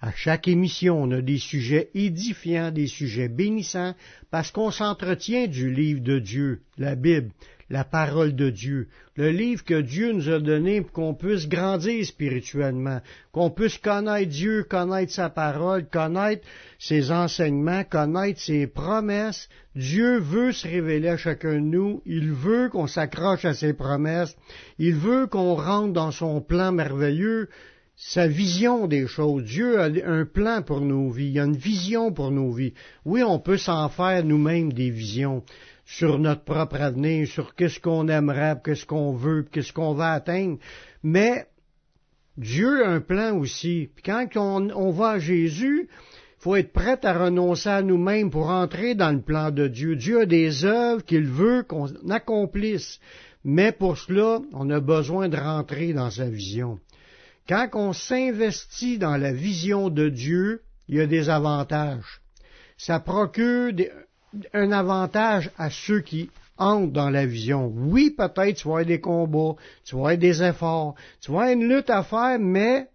À chaque émission, on a des sujets édifiants, des sujets bénissants, parce qu'on s'entretient du livre de Dieu, la Bible, la parole de Dieu, le livre que Dieu nous a donné pour qu'on puisse grandir spirituellement, qu'on puisse connaître Dieu, connaître sa parole, connaître ses enseignements, connaître ses promesses. Dieu veut se révéler à chacun de nous, il veut qu'on s'accroche à ses promesses, il veut qu'on rentre dans son plan merveilleux, sa vision des choses. Dieu a un plan pour nos vies, il a une vision pour nos vies. Oui, on peut s'en faire nous-mêmes des visions sur notre propre avenir, sur qu'est-ce qu'on aimerait, qu'est-ce qu'on veut, qu'est-ce qu'on va atteindre, mais Dieu a un plan aussi. Puis quand on, on va à Jésus, il faut être prêt à renoncer à nous-mêmes pour entrer dans le plan de Dieu. Dieu a des œuvres qu'il veut qu'on accomplisse. Mais pour cela, on a besoin de rentrer dans sa vision. Quand on s'investit dans la vision de Dieu, il y a des avantages. Ça procure un avantage à ceux qui entrent dans la vision. Oui, peut-être tu vas des combats, tu vas des efforts, tu vas avoir une lutte à faire, mais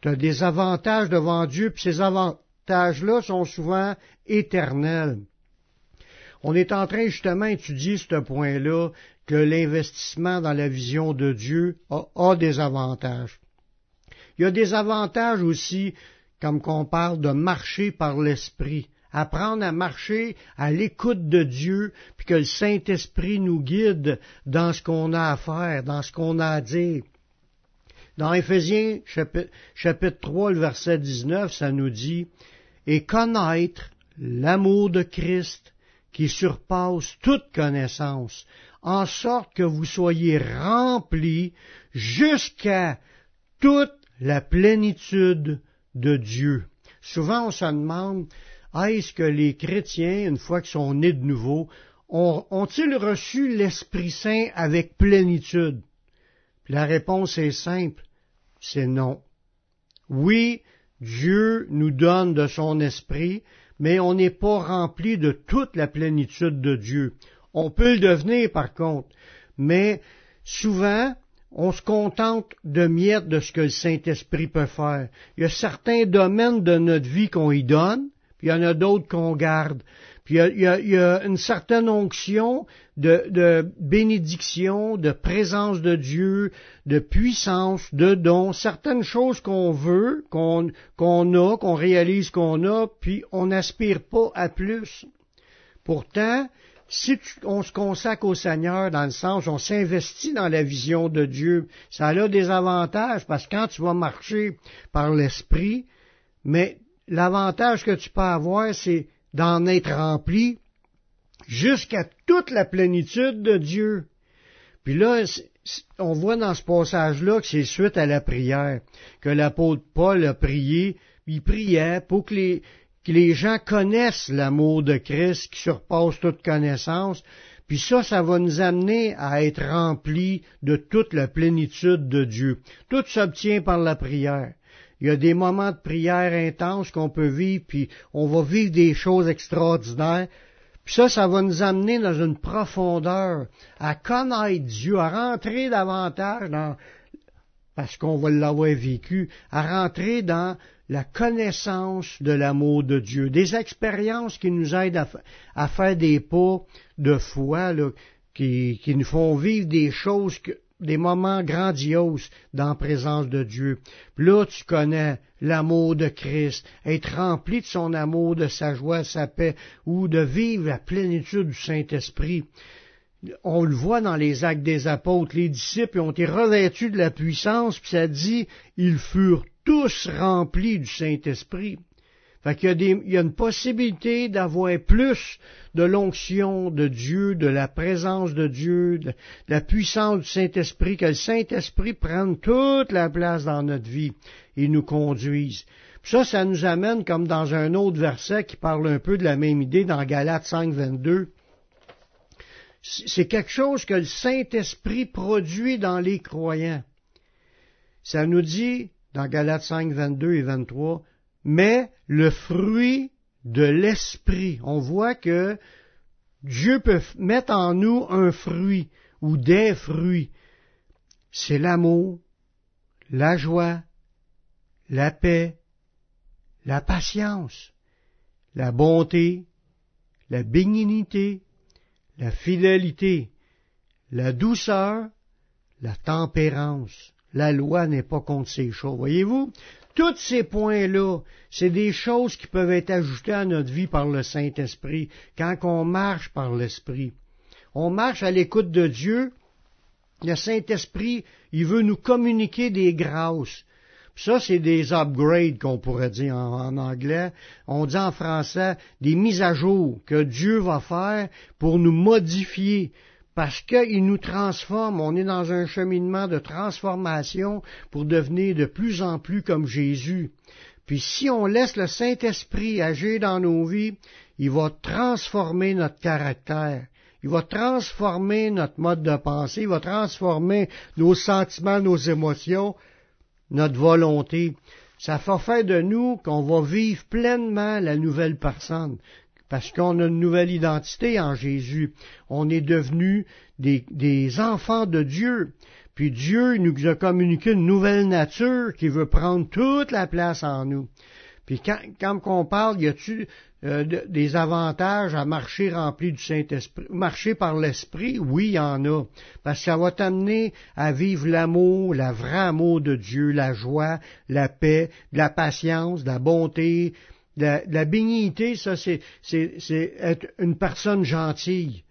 tu as des avantages devant Dieu, puis ces avantages-là sont souvent éternels. On est en train justement d'étudier ce point-là, que l'investissement dans la vision de Dieu a des avantages. Il y a des avantages aussi, comme qu'on parle de marcher par l'Esprit. Apprendre à marcher à l'écoute de Dieu, puis que le Saint-Esprit nous guide dans ce qu'on a à faire, dans ce qu'on a à dire. Dans Éphésiens chapitre, chapitre 3, le verset 19, ça nous dit, et connaître l'amour de Christ qui surpasse toute connaissance, en sorte que vous soyez remplis jusqu'à toute la plénitude de Dieu. Souvent, on se demande, est-ce que les chrétiens, une fois qu'ils sont nés de nouveau, ont-ils reçu l'Esprit Saint avec plénitude? la réponse est simple, c'est non. Oui, Dieu nous donne de son Esprit, mais on n'est pas rempli de toute la plénitude de Dieu. On peut le devenir par contre, mais souvent, on se contente de miettes de ce que le Saint-Esprit peut faire. Il y a certains domaines de notre vie qu'on y donne, puis il y en a d'autres qu'on garde. Puis il y, a, une certaine onction de, bénédiction, de présence de Dieu, de puissance, de dons, certaines choses qu'on veut, qu'on a, qu'on réalise qu'on a, puis on n'aspire pas à plus. Pourtant, si on se consacre au Seigneur dans le sens on s'investit dans la vision de Dieu, ça a des avantages parce que quand tu vas marcher par l'Esprit, mais l'avantage que tu peux avoir, c'est d'en être rempli jusqu'à toute la plénitude de Dieu. Puis là, on voit dans ce passage-là que c'est suite à la prière, que l'apôtre Paul a prié, il priait pour que les, que les gens connaissent l'amour de Christ qui surpasse toute connaissance, puis ça, ça va nous amener à être remplis de toute la plénitude de Dieu. Tout s'obtient par la prière. Il y a des moments de prière intenses qu'on peut vivre, puis on va vivre des choses extraordinaires. Puis ça, ça va nous amener dans une profondeur, à connaître Dieu, à rentrer davantage dans, parce qu'on va l'avoir vécu, à rentrer dans la connaissance de l'amour de Dieu, des expériences qui nous aident à, faire des pas de foi, qui, nous font vivre des choses, des moments grandioses dans la présence de Dieu. là, tu connais l'amour de Christ, être rempli de son amour, de sa joie, de sa paix, ou de vivre la plénitude du Saint-Esprit on le voit dans les actes des apôtres, les disciples ont été revêtus de la puissance, puis ça dit, ils furent tous remplis du Saint-Esprit. Fait qu'il y a, il y a une possibilité d'avoir plus de l'onction de Dieu, de la présence de Dieu, de la puissance du Saint-Esprit, que le Saint-Esprit prenne toute la place dans notre vie et nous conduise. Puis ça, ça nous amène comme dans un autre verset qui parle un peu de la même idée dans Galates 5, 22. C'est quelque chose que le Saint-Esprit produit dans les croyants. Ça nous dit, dans Galates 5, 22 et 23, mais le fruit de l'esprit. On voit que Dieu peut mettre en nous un fruit ou des fruits. C'est l'amour, la joie, la paix, la patience, la bonté, la bénignité, la fidélité, la douceur, la tempérance. La loi n'est pas contre ces choses. Voyez-vous, tous ces points-là, c'est des choses qui peuvent être ajoutées à notre vie par le Saint-Esprit quand on marche par l'Esprit. On marche à l'écoute de Dieu. Le Saint-Esprit, il veut nous communiquer des grâces. Ça, c'est des upgrades qu'on pourrait dire en, anglais. On dit en français des mises à jour que Dieu va faire pour nous modifier, parce qu'il nous transforme, on est dans un cheminement de transformation pour devenir de plus en plus comme Jésus. Puis si on laisse le Saint-Esprit agir dans nos vies, il va transformer notre caractère. Il va transformer notre mode de pensée, il va transformer nos sentiments, nos émotions, notre volonté. Ça va faire de nous qu'on va vivre pleinement la nouvelle personne parce qu'on a une nouvelle identité en Jésus. On est devenus des, des, enfants de Dieu. Puis Dieu nous a communiqué une nouvelle nature qui veut prendre toute la place en nous. Puis quand, quand on parle, y a-tu euh, des avantages à marcher rempli du Saint-Esprit, marcher par l'Esprit? Oui, il y en a. Parce que ça va t'amener à vivre l'amour, le vrai amour de Dieu, la joie, la paix, la patience, la bonté, la, la bénignité, ça, c'est, c'est, être une personne gentille,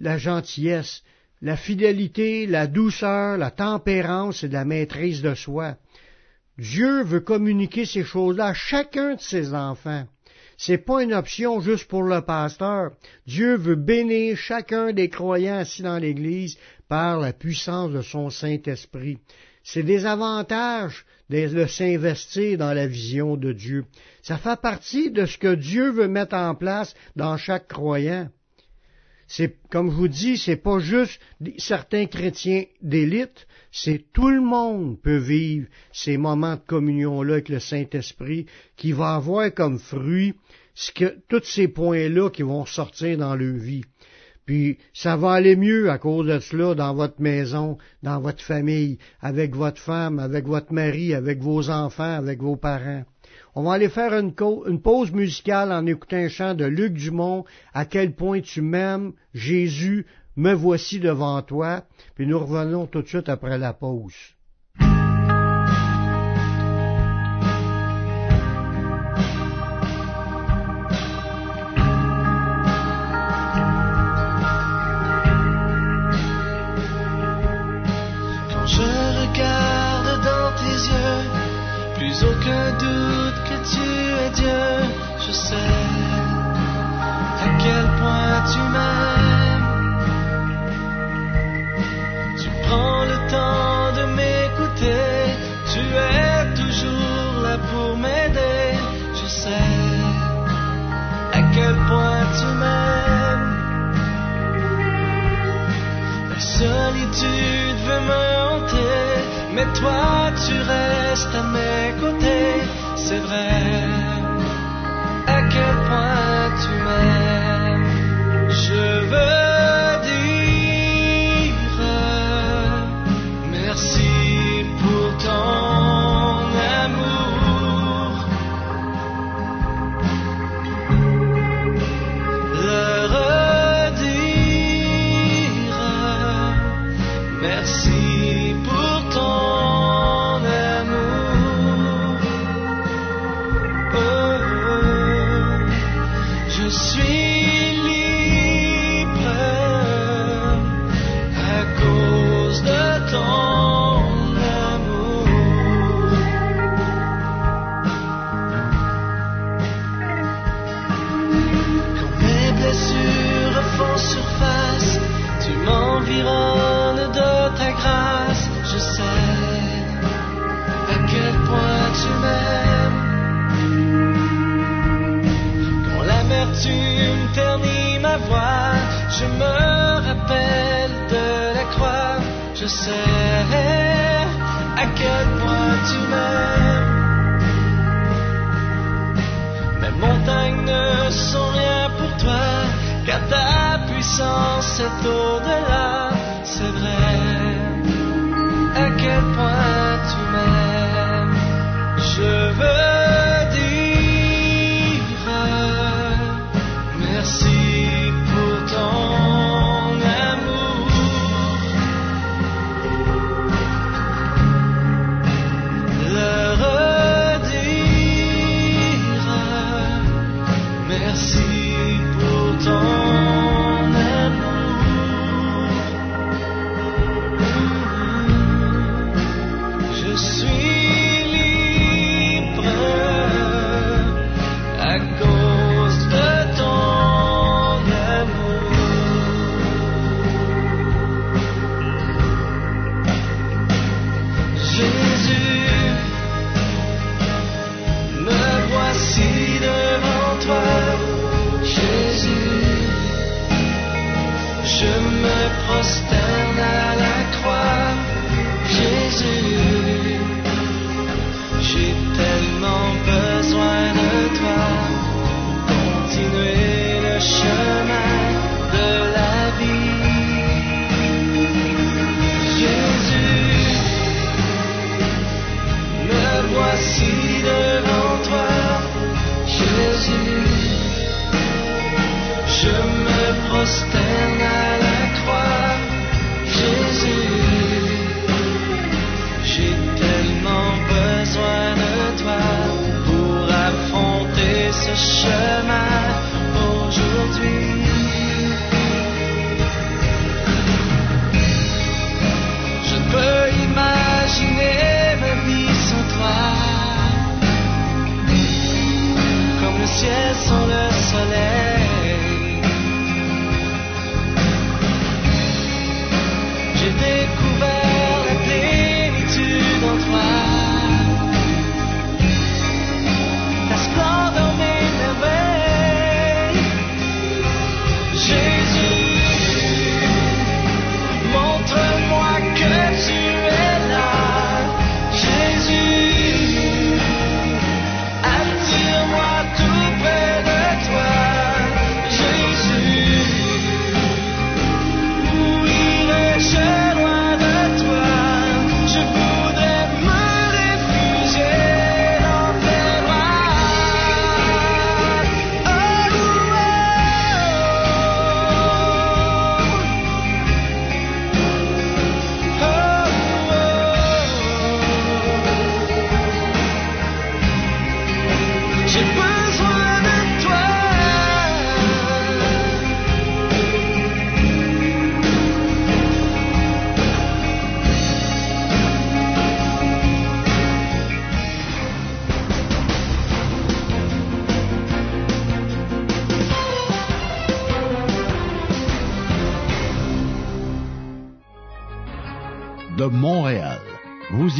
la gentillesse, la fidélité, la douceur, la tempérance et la maîtrise de soi. Dieu veut communiquer ces choses-là à chacun de ses enfants. C'est pas une option juste pour le pasteur. Dieu veut bénir chacun des croyants assis dans l'Église par la puissance de son Saint-Esprit. C'est des avantages de s'investir dans la vision de Dieu. Ça fait partie de ce que Dieu veut mettre en place dans chaque croyant. C'est, comme je vous dis, c'est pas juste certains chrétiens d'élite, c'est tout le monde peut vivre ces moments de communion-là avec le Saint-Esprit, qui va avoir comme fruit ce que, tous ces points-là qui vont sortir dans leur vie. Puis ça va aller mieux à cause de cela dans votre maison, dans votre famille, avec votre femme, avec votre mari, avec vos enfants, avec vos parents. On va aller faire une, pause musicale en écoutant un chant de Luc Dumont, À quel point tu m'aimes, Jésus, me voici devant toi, puis nous revenons tout de suite après la pause. Aucun doute que tu es Dieu, je sais à quel point tu m'aimes. Tu prends le temps de m'écouter, tu es toujours là pour m'aider, je sais à quel point tu m'aimes. La solitude veut me hanter mais toi tu restes à mes côtés, c'est vrai. À quel point tu m'aimes, je veux. blessures font surface, tu m'environnes de ta grâce, je sais à quel point tu m'aimes. Quand l'amertume ternit ma voix, je me rappelle de la croix, je sais à quel point tu m'aimes. Mes montagnes ne sont ta puissance est au-delà, c'est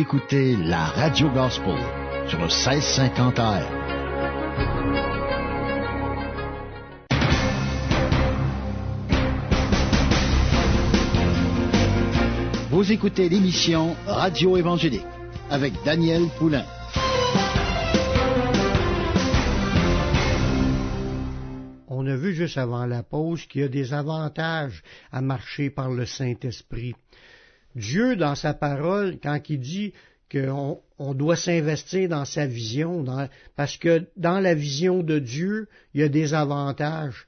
écoutez la Radio Gospel sur le 1650 AM. Vous écoutez l'émission Radio Évangélique avec Daniel Poulain. On a vu juste avant la pause qu'il y a des avantages à marcher par le Saint-Esprit. Dieu, dans sa parole, quand il dit qu'on on doit s'investir dans sa vision, parce que dans la vision de Dieu, il y a des avantages.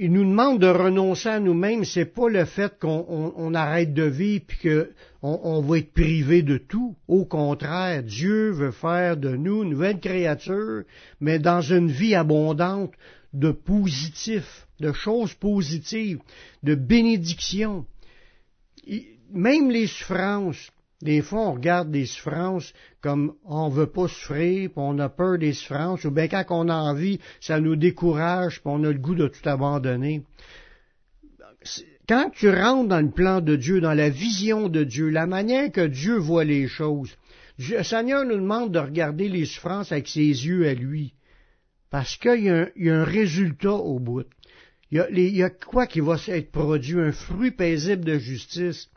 Il nous demande de renoncer à nous-mêmes, c'est pas le fait qu'on on- on arrête de vivre puis que on, on va être privé de tout. Au contraire, Dieu veut faire de nous une nouvelle créature, mais dans une vie abondante de positif, de choses positives, de bénédictions. Même les souffrances, des fois on regarde des souffrances comme on veut pas souffrir, puis on a peur des souffrances, ou bien quand on a envie, ça nous décourage, puis on a le goût de tout abandonner. Quand tu rentres dans le plan de Dieu, dans la vision de Dieu, la manière que Dieu voit les choses, le Seigneur nous demande de regarder les souffrances avec ses yeux à lui. Parce qu'il y, y a un résultat au bout. Il y, a, il y a quoi qui va être produit? Un fruit paisible de justice.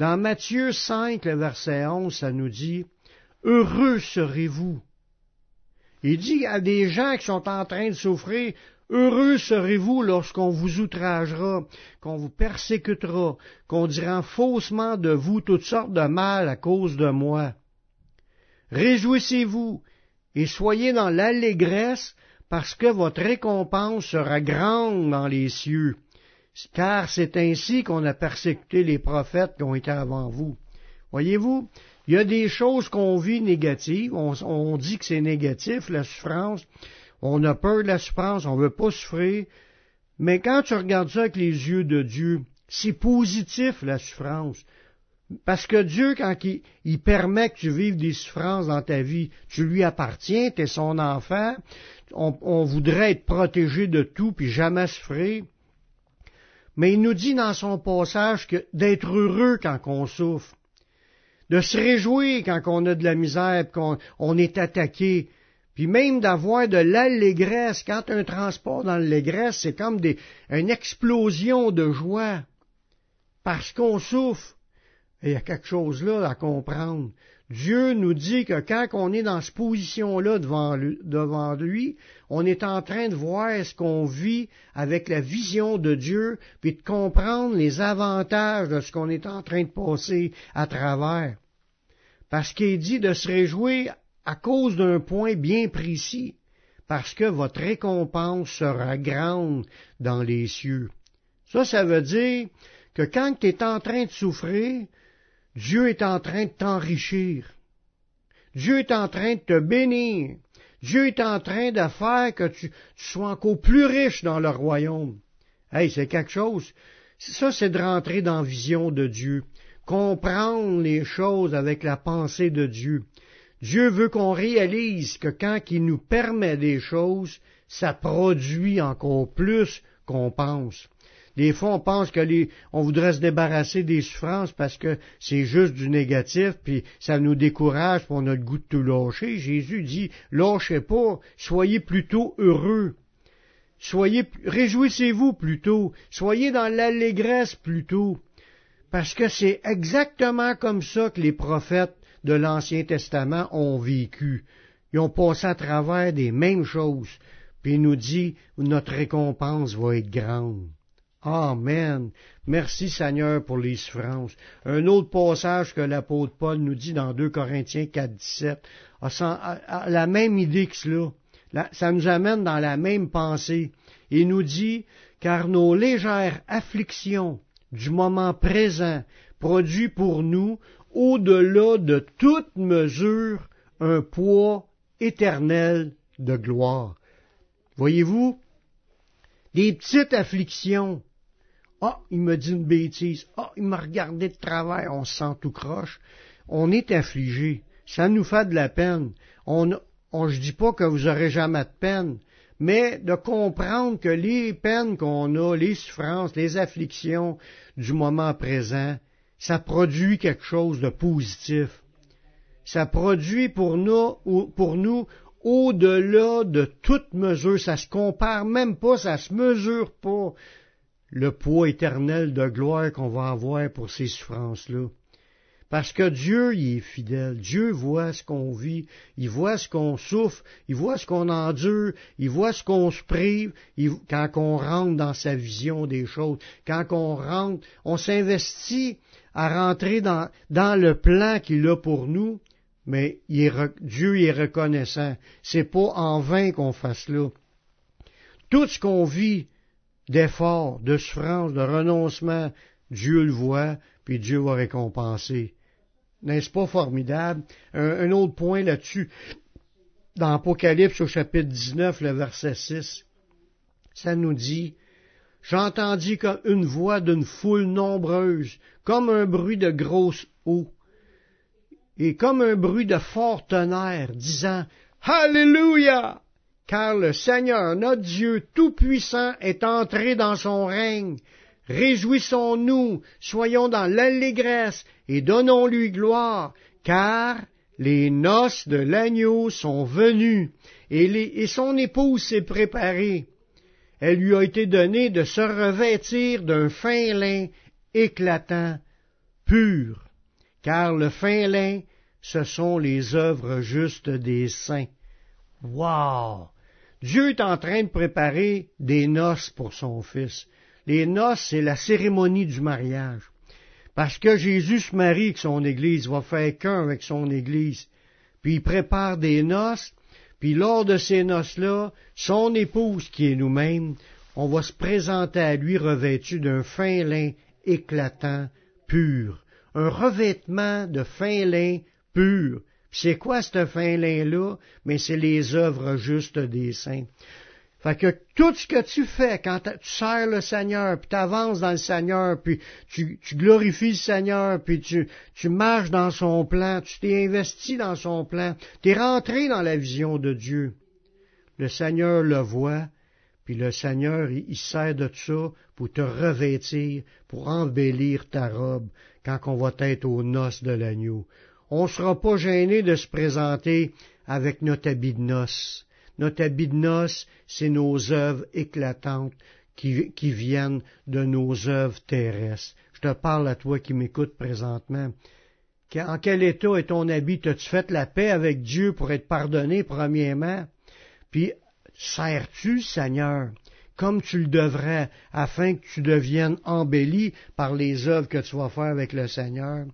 Dans Matthieu 5, le verset 11, ça nous dit, Heureux serez-vous. Il dit à des gens qui sont en train de souffrir, Heureux serez-vous lorsqu'on vous outragera, qu'on vous persécutera, qu'on dira faussement de vous toutes sortes de mal à cause de moi. Réjouissez-vous et soyez dans l'allégresse parce que votre récompense sera grande dans les cieux, car c'est ainsi qu'on a persécuté les prophètes qui ont été avant vous. Voyez-vous, il y a des choses qu'on vit négatives, on, dit que c'est négatif, la souffrance, on a peur de la souffrance, on veut pas souffrir, mais quand tu regardes ça avec les yeux de Dieu, c'est positif la souffrance. Parce que Dieu, quand il, permet que tu vives des souffrances dans ta vie, tu lui appartiens, tu es son enfant, on, on, voudrait être protégé de tout puis jamais souffrir. Mais il nous dit dans son passage que d'être heureux quand on souffre, de se réjouir quand on a de la misère, qu'on on est attaqué, puis même d'avoir de l'allégresse. Quand un transport dans l'allégresse, c'est comme une explosion de joie, parce qu'on souffre. Il y a quelque chose là à comprendre. Dieu nous dit que quand on est dans cette position-là devant lui, on est en train de voir ce qu'on vit avec la vision de Dieu, puis de comprendre les avantages de ce qu'on est en train de passer à travers. Parce qu'il dit de se réjouir à cause d'un point bien précis, parce que votre récompense sera grande dans les cieux. Ça, ça veut dire que quand tu es en train de souffrir, Dieu est en train de t'enrichir. Dieu est en train de te bénir. Dieu est en train de faire que tu, sois encore plus riche dans le royaume. Hey, c'est quelque chose. Ça, c'est de rentrer dans la vision de Dieu. Comprendre les choses avec la pensée de Dieu. Dieu veut qu'on réalise que quand il nous permet des choses, ça produit encore plus qu'on pense. Des fois, on pense que les, on voudrait se débarrasser des souffrances parce que c'est juste du négatif, puis ça nous décourage, puis on a goût de tout lâcher. Jésus dit, lâchez pas, soyez plutôt heureux. Soyez, réjouissez-vous plutôt, soyez dans l'allégresse plutôt, parce que c'est exactement comme ça que les prophètes de l'Ancien Testament ont vécu. Ils ont passé à travers des mêmes choses, puis il nous dit, notre récompense va être grande. Amen. Merci Seigneur pour les souffrances. Un autre passage que l'apôtre Paul nous dit dans 2 Corinthiens 4, 17 a, la même idée que cela. ça nous amène dans la même pensée. Il nous dit, car nos légères afflictions du moment présent produisent pour nous, au-delà de toute mesure, un poids éternel de gloire. Voyez-vous, des petites afflictions ah, il me dit une bêtise. Ah, il m'a regardé de travers. On se sent tout croche. On est affligé. Ça nous fait de la peine. On, on je dis pas que vous aurez jamais de peine, mais de comprendre que les peines qu'on a, les souffrances, les afflictions du moment présent, ça produit quelque chose de positif. Ça produit pour nous, pour nous au-delà de toute mesure. Ça se compare même pas, ça se mesure pas le poids éternel de gloire qu'on va avoir pour ces souffrances-là. Parce que Dieu, il est fidèle. Dieu voit ce qu'on vit, il voit ce qu'on souffre, il voit ce qu'on endure, il voit ce qu'on se prive, quand on rentre dans sa vision des choses, quand on rentre, on s'investit à rentrer dans, le plan qu'il a pour nous, mais Dieu est reconnaissant. C'est pas en vain qu'on fasse là. Tout ce qu'on vit, d'efforts, de souffrance, de renoncement, Dieu le voit, puis Dieu va récompenser. N'est-ce pas formidable? Un, autre point là-dessus, dans Apocalypse au chapitre 19, le verset 6, ça nous dit, J'entendis comme une voix d'une foule nombreuse, comme un bruit de grosse eau, et comme un bruit de fort tonnerre, disant, Alléluia! Car le Seigneur, notre Dieu Tout-Puissant, est entré dans son règne. Réjouissons-nous, soyons dans l'allégresse et donnons-lui gloire, car les noces de l'agneau sont venues et, son épouse s'est préparée. Elle lui a été donnée de se revêtir d'un fin lin éclatant, pur, car le fin lin, ce sont les œuvres justes des saints. Wow! Dieu est en train de préparer des noces pour son fils. Les noces, c'est la cérémonie du mariage. Parce que Jésus se marie avec son Église, va faire qu'un avec son Église. Puis il prépare des noces, puis lors de ces noces-là, son épouse, qui est nous-mêmes, on va se présenter à lui revêtu d'un fin lin éclatant, pur. Un revêtement de fin lin pur. C'est quoi ce fin lin-là? Mais c'est les œuvres justes des saints. Fait que tout ce que tu fais quand tu sers le Seigneur, puis tu avances dans le Seigneur, puis tu, glorifies le Seigneur, puis tu, marches dans son plan, tu t'es investi dans son plan, tu es rentré dans la vision de Dieu. Le Seigneur le voit, puis le Seigneur, il, sert de ça pour te revêtir, pour embellir ta robe quand on va être aux noces de l'agneau. On ne sera pas gêné de se présenter avec notre habit de noces. Notre habit de noces, c'est nos œuvres éclatantes qui, viennent de nos œuvres terrestres. Je te parle à toi qui m'écoutes présentement. En quel état est ton habit? As-tu fait la paix avec Dieu pour être pardonné, premièrement? Puis, sers-tu, Seigneur, comme tu le devrais, afin que tu deviennes embelli par les œuvres que tu vas faire avec le Seigneur?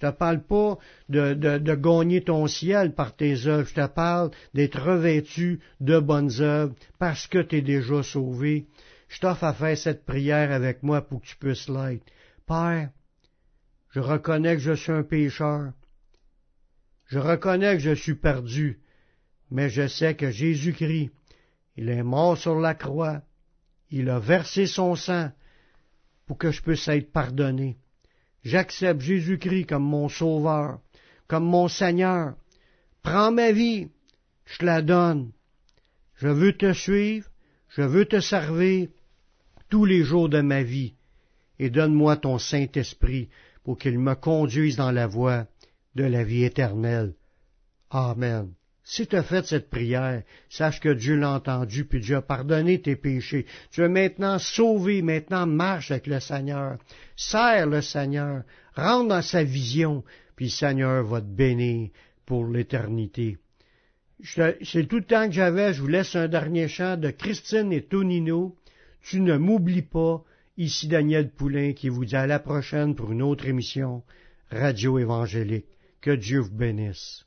Je te parle pas de, de, gagner ton ciel par tes œuvres. Je te parle d'être revêtu de bonnes œuvres parce que tu es déjà sauvé. Je t'offre à faire cette prière avec moi pour que tu puisses l'être. Père, je reconnais que je suis un pécheur. Je reconnais que je suis perdu, mais je sais que Jésus-Christ, il est mort sur la croix, il a versé son sang pour que je puisse être pardonné. J'accepte Jésus-Christ comme mon sauveur, comme mon Seigneur. Prends ma vie, je te la donne. Je veux te suivre, je veux te servir tous les jours de ma vie, et donne-moi ton Saint-Esprit pour qu'il me conduise dans la voie de la vie éternelle. Amen. Si tu as fait cette prière, sache que Dieu l'a entendu, puis Dieu a pardonné tes péchés. Tu es maintenant sauvé, maintenant marche avec le Seigneur. Sers le Seigneur, rentre dans sa vision, puis le Seigneur va te bénir pour l'éternité. C'est tout le temps que j'avais, je vous laisse un dernier chant de Christine et Tonino. Tu ne m'oublies pas, ici Daniel Poulain qui vous dit à la prochaine pour une autre émission, Radio Évangélique. Que Dieu vous bénisse.